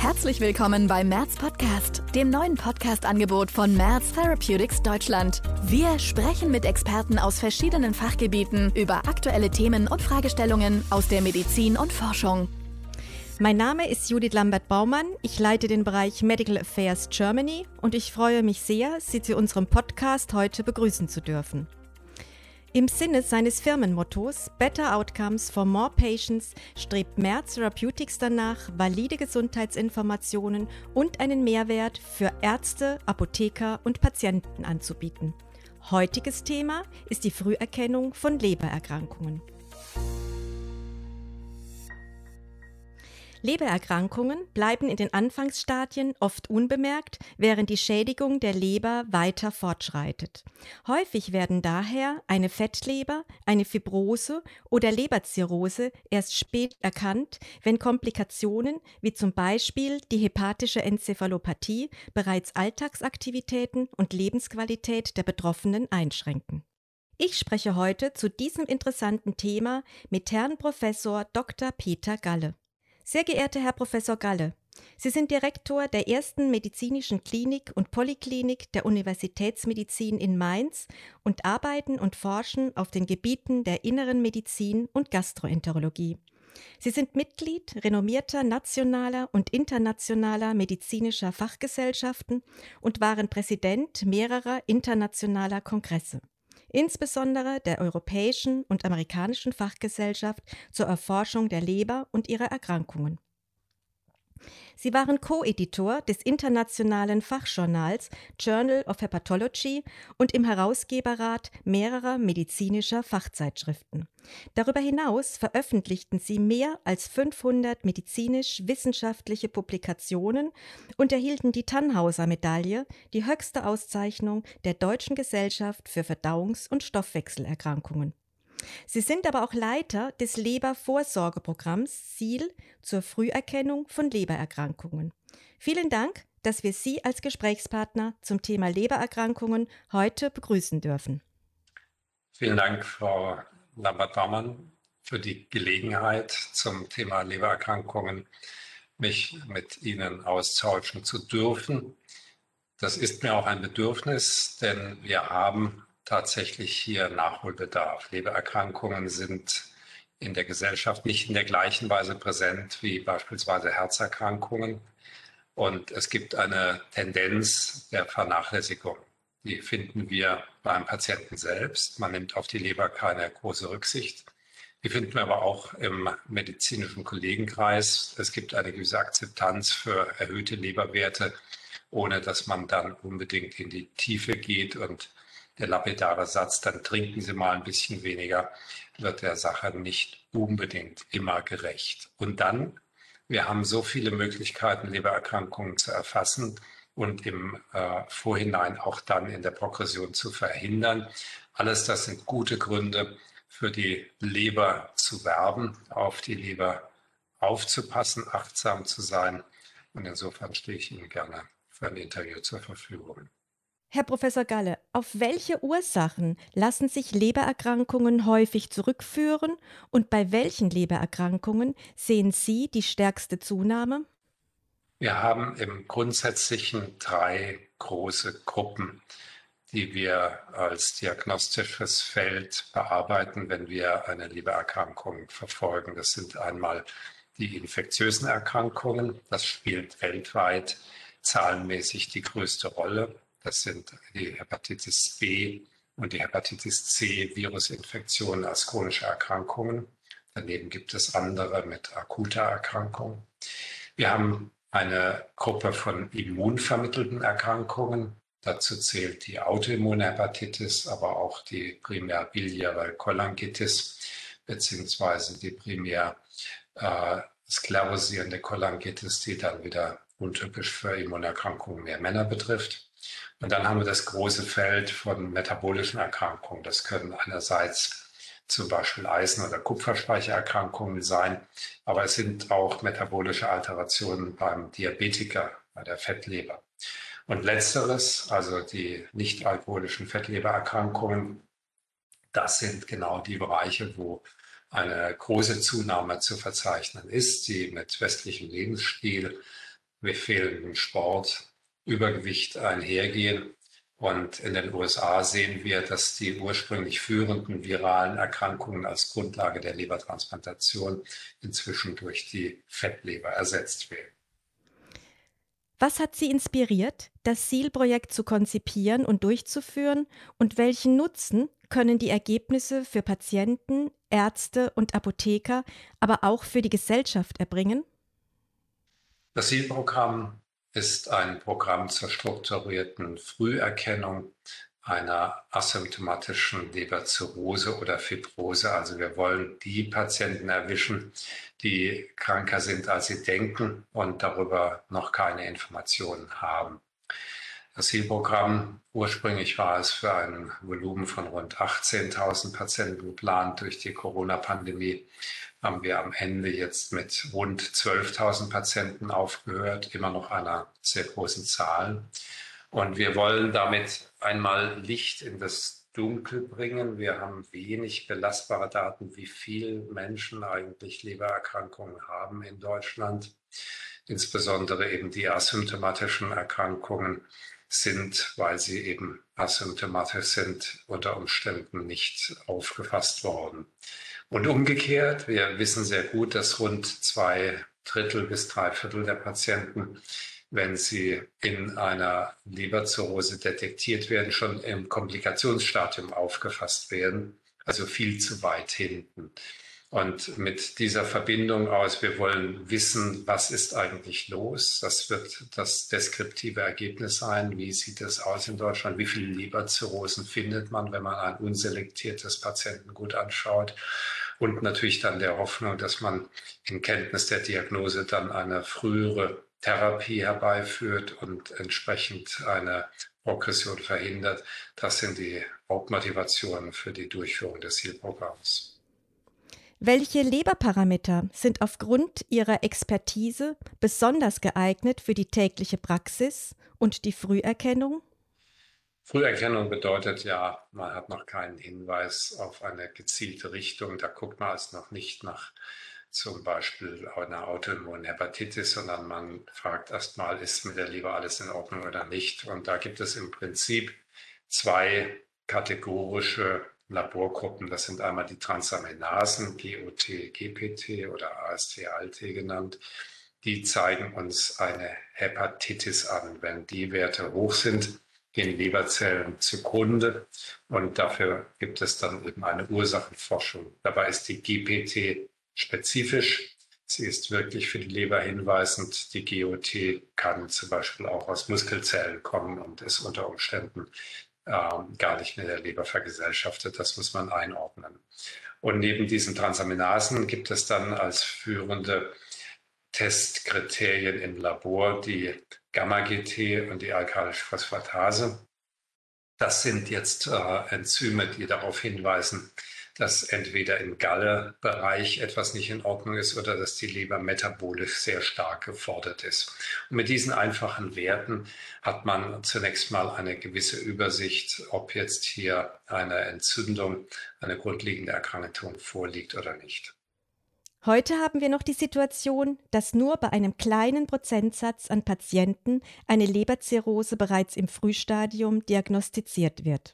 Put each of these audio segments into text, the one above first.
Herzlich willkommen beim Merz Podcast, dem neuen Podcast-Angebot von Merz Therapeutics Deutschland. Wir sprechen mit Experten aus verschiedenen Fachgebieten über aktuelle Themen und Fragestellungen aus der Medizin und Forschung. Mein Name ist Judith Lambert-Baumann. Ich leite den Bereich Medical Affairs Germany und ich freue mich sehr, Sie zu unserem Podcast heute begrüßen zu dürfen. Im Sinne seines Firmenmottos Better Outcomes for More Patients strebt Merz Therapeutics danach, valide Gesundheitsinformationen und einen Mehrwert für Ärzte, Apotheker und Patienten anzubieten. Heutiges Thema ist die Früherkennung von Lebererkrankungen. Lebererkrankungen bleiben in den Anfangsstadien oft unbemerkt, während die Schädigung der Leber weiter fortschreitet. Häufig werden daher eine Fettleber, eine Fibrose oder Leberzirrhose erst spät erkannt, wenn Komplikationen wie zum Beispiel die hepatische Enzephalopathie bereits Alltagsaktivitäten und Lebensqualität der Betroffenen einschränken. Ich spreche heute zu diesem interessanten Thema mit Herrn Professor Dr. Peter Galle. Sehr geehrter Herr Professor Galle, Sie sind Direktor der ersten medizinischen Klinik und Polyklinik der Universitätsmedizin in Mainz und arbeiten und forschen auf den Gebieten der inneren Medizin und Gastroenterologie. Sie sind Mitglied renommierter nationaler und internationaler medizinischer Fachgesellschaften und waren Präsident mehrerer internationaler Kongresse insbesondere der Europäischen und Amerikanischen Fachgesellschaft zur Erforschung der Leber und ihrer Erkrankungen. Sie waren Co-Editor des internationalen Fachjournals Journal of Hepatology und im Herausgeberrat mehrerer medizinischer Fachzeitschriften. Darüber hinaus veröffentlichten sie mehr als 500 medizinisch-wissenschaftliche Publikationen und erhielten die Tannhauser-Medaille, die höchste Auszeichnung der Deutschen Gesellschaft für Verdauungs- und Stoffwechselerkrankungen. Sie sind aber auch Leiter des Lebervorsorgeprogramms SIEL zur Früherkennung von Lebererkrankungen. Vielen Dank, dass wir Sie als Gesprächspartner zum Thema Lebererkrankungen heute begrüßen dürfen. Vielen Dank, Frau Lambert-Baumann, für die Gelegenheit zum Thema Lebererkrankungen mich mit Ihnen austauschen zu dürfen. Das ist mir auch ein Bedürfnis, denn wir haben tatsächlich hier Nachholbedarf. Lebererkrankungen sind in der Gesellschaft nicht in der gleichen Weise präsent wie beispielsweise Herzerkrankungen. Und es gibt eine Tendenz der Vernachlässigung. Die finden wir beim Patienten selbst. Man nimmt auf die Leber keine große Rücksicht. Die finden wir aber auch im medizinischen Kollegenkreis. Es gibt eine gewisse Akzeptanz für erhöhte Leberwerte, ohne dass man dann unbedingt in die Tiefe geht und der lapidare Satz, dann trinken Sie mal ein bisschen weniger, wird der Sache nicht unbedingt immer gerecht. Und dann, wir haben so viele Möglichkeiten, Lebererkrankungen zu erfassen und im äh, Vorhinein auch dann in der Progression zu verhindern. Alles das sind gute Gründe für die Leber zu werben, auf die Leber aufzupassen, achtsam zu sein. Und insofern stehe ich Ihnen gerne für ein Interview zur Verfügung. Herr Professor Galle, auf welche Ursachen lassen sich Lebererkrankungen häufig zurückführen und bei welchen Lebererkrankungen sehen Sie die stärkste Zunahme? Wir haben im Grundsätzlichen drei große Gruppen, die wir als diagnostisches Feld bearbeiten, wenn wir eine Lebererkrankung verfolgen. Das sind einmal die infektiösen Erkrankungen. Das spielt weltweit zahlenmäßig die größte Rolle. Das sind die Hepatitis B und die Hepatitis C Virusinfektionen als chronische Erkrankungen. Daneben gibt es andere mit akuter Erkrankung. Wir haben eine Gruppe von immunvermittelten Erkrankungen. Dazu zählt die Autoimmunhepatitis, aber auch die primär biliäre Cholangitis beziehungsweise die primär äh, sklerosierende Cholangitis, die dann wieder untypisch für Immunerkrankungen mehr Männer betrifft. Und dann haben wir das große Feld von metabolischen Erkrankungen. Das können einerseits zum Beispiel Eisen- oder Kupferspeichererkrankungen sein, aber es sind auch metabolische Alterationen beim Diabetiker, bei der Fettleber. Und letzteres, also die nicht alkoholischen Fettlebererkrankungen, das sind genau die Bereiche, wo eine große Zunahme zu verzeichnen ist, die mit westlichem Lebensstil mit fehlendem Sport, Übergewicht einhergehen. Und in den USA sehen wir, dass die ursprünglich führenden viralen Erkrankungen als Grundlage der Lebertransplantation inzwischen durch die Fettleber ersetzt werden. Was hat Sie inspiriert, das SEAL-Projekt zu konzipieren und durchzuführen und welchen Nutzen können die Ergebnisse für Patienten, Ärzte und Apotheker, aber auch für die Gesellschaft erbringen? Das SEAL-Programm ist ein Programm zur strukturierten Früherkennung einer asymptomatischen Leberzirrhose oder Fibrose. Also wir wollen die Patienten erwischen, die kranker sind, als sie denken und darüber noch keine Informationen haben. Das Zielprogramm, ursprünglich war es für ein Volumen von rund 18.000 Patienten geplant. Durch die Corona-Pandemie haben wir am Ende jetzt mit rund 12.000 Patienten aufgehört, immer noch einer sehr großen Zahl. Und wir wollen damit einmal Licht in das Dunkel bringen. Wir haben wenig belastbare Daten, wie viele Menschen eigentlich Lebererkrankungen haben in Deutschland. Insbesondere eben die asymptomatischen Erkrankungen sind, weil sie eben asymptomatisch sind, unter Umständen nicht aufgefasst worden. Und umgekehrt, wir wissen sehr gut, dass rund zwei Drittel bis drei Viertel der Patienten wenn sie in einer Leberzirrhose detektiert werden, schon im Komplikationsstadium aufgefasst werden, also viel zu weit hinten. Und mit dieser Verbindung aus, wir wollen wissen, was ist eigentlich los. Das wird das deskriptive Ergebnis sein. Wie sieht es aus in Deutschland? Wie viele Leberzirrhosen findet man, wenn man ein unselektiertes Patientengut anschaut? Und natürlich dann der Hoffnung, dass man in Kenntnis der Diagnose dann eine frühere Therapie herbeiführt und entsprechend eine Progression verhindert. Das sind die Hauptmotivationen für die Durchführung des Zielprogramms. Welche Leberparameter sind aufgrund Ihrer Expertise besonders geeignet für die tägliche Praxis und die Früherkennung? Früherkennung bedeutet ja, man hat noch keinen Hinweis auf eine gezielte Richtung. Da guckt man es noch nicht nach zum Beispiel einer autoimmunen Hepatitis, sondern man fragt erstmal, ist mit der Leber alles in Ordnung oder nicht. Und da gibt es im Prinzip zwei kategorische Laborgruppen. Das sind einmal die Transaminasen, GOT, GPT oder AST-ALT genannt. Die zeigen uns eine Hepatitis an. Wenn die Werte hoch sind, gehen Leberzellen zugrunde und dafür gibt es dann eben eine Ursachenforschung. Dabei ist die GPT spezifisch. Sie ist wirklich für die Leber hinweisend. Die GOT kann zum Beispiel auch aus Muskelzellen kommen und ist unter Umständen ähm, gar nicht mehr der Leber vergesellschaftet. Das muss man einordnen. Und neben diesen Transaminasen gibt es dann als führende Testkriterien im Labor die Gamma-GT und die alkalische Phosphatase. Das sind jetzt äh, Enzyme, die darauf hinweisen, dass entweder im Gallebereich etwas nicht in Ordnung ist oder dass die Leber metabolisch sehr stark gefordert ist. Und mit diesen einfachen Werten hat man zunächst mal eine gewisse Übersicht, ob jetzt hier eine Entzündung, eine grundlegende Erkrankung vorliegt oder nicht. Heute haben wir noch die Situation, dass nur bei einem kleinen Prozentsatz an Patienten eine Leberzirrhose bereits im Frühstadium diagnostiziert wird.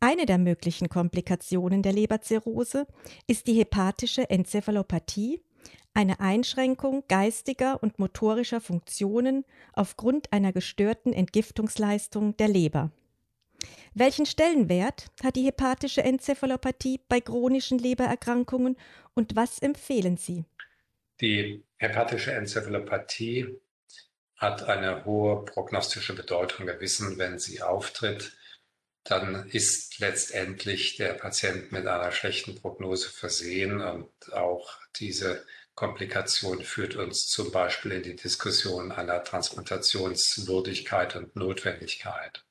Eine der möglichen Komplikationen der Leberzirrhose ist die hepatische Enzephalopathie, eine Einschränkung geistiger und motorischer Funktionen aufgrund einer gestörten Entgiftungsleistung der Leber. Welchen Stellenwert hat die hepatische Enzephalopathie bei chronischen Lebererkrankungen und was empfehlen Sie? Die hepatische Enzephalopathie hat eine hohe prognostische Bedeutung. Wir wissen, wenn sie auftritt, dann ist letztendlich der Patient mit einer schlechten Prognose versehen und auch diese Komplikation führt uns zum Beispiel in die Diskussion einer Transplantationswürdigkeit und Notwendigkeit.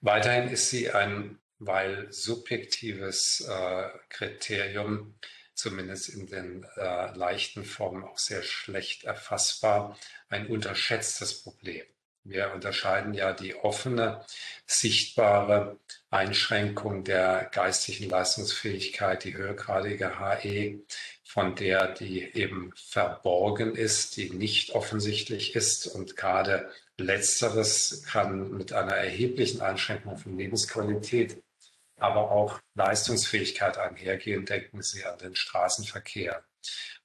Weiterhin ist sie ein, weil subjektives äh, Kriterium, zumindest in den äh, leichten Formen auch sehr schlecht erfassbar, ein unterschätztes Problem. Wir unterscheiden ja die offene, sichtbare Einschränkung der geistigen Leistungsfähigkeit, die höhergradige HE, von der, die eben verborgen ist, die nicht offensichtlich ist. Und gerade letzteres kann mit einer erheblichen Einschränkung von Lebensqualität, aber auch Leistungsfähigkeit einhergehen. Denken Sie an den Straßenverkehr.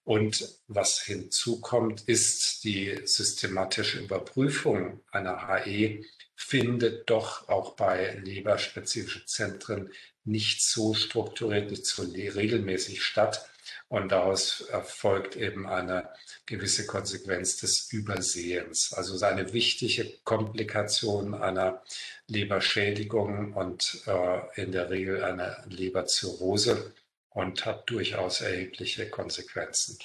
Und was hinzukommt, ist die systematische Überprüfung einer HE findet doch auch bei leberspezifischen Zentren nicht so strukturiert, nicht so regelmäßig statt. Und daraus erfolgt eben eine gewisse Konsequenz des Übersehens. Also eine wichtige Komplikation einer Leberschädigung und äh, in der Regel eine Leberzirrhose und hat durchaus erhebliche Konsequenzen.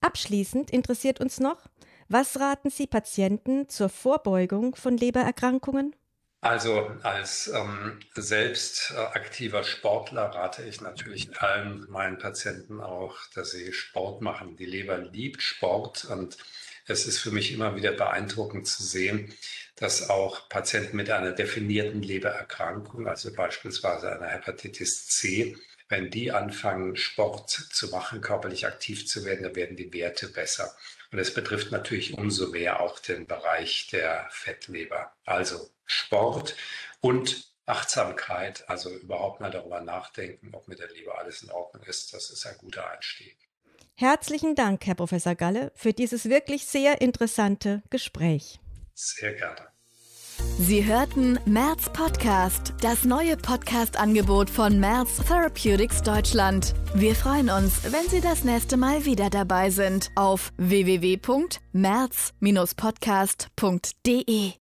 Abschließend interessiert uns noch, was raten Sie Patienten zur Vorbeugung von Lebererkrankungen? Also als ähm, selbst äh, aktiver Sportler rate ich natürlich allen meinen Patienten auch, dass sie Sport machen. Die Leber liebt Sport und es ist für mich immer wieder beeindruckend zu sehen, dass auch Patienten mit einer definierten Lebererkrankung, also beispielsweise einer Hepatitis C, wenn die anfangen, Sport zu machen, körperlich aktiv zu werden, dann werden die Werte besser. Und es betrifft natürlich umso mehr auch den Bereich der Fettleber. Also Sport und Achtsamkeit, also überhaupt mal darüber nachdenken, ob mit der Leber alles in Ordnung ist. Das ist ein guter Einstieg. Herzlichen Dank, Herr Professor Galle, für dieses wirklich sehr interessante Gespräch. Sehr gerne. Sie hörten Merz Podcast, das neue Podcast-Angebot von Merz Therapeutics Deutschland. Wir freuen uns, wenn Sie das nächste Mal wieder dabei sind auf www.merz-podcast.de.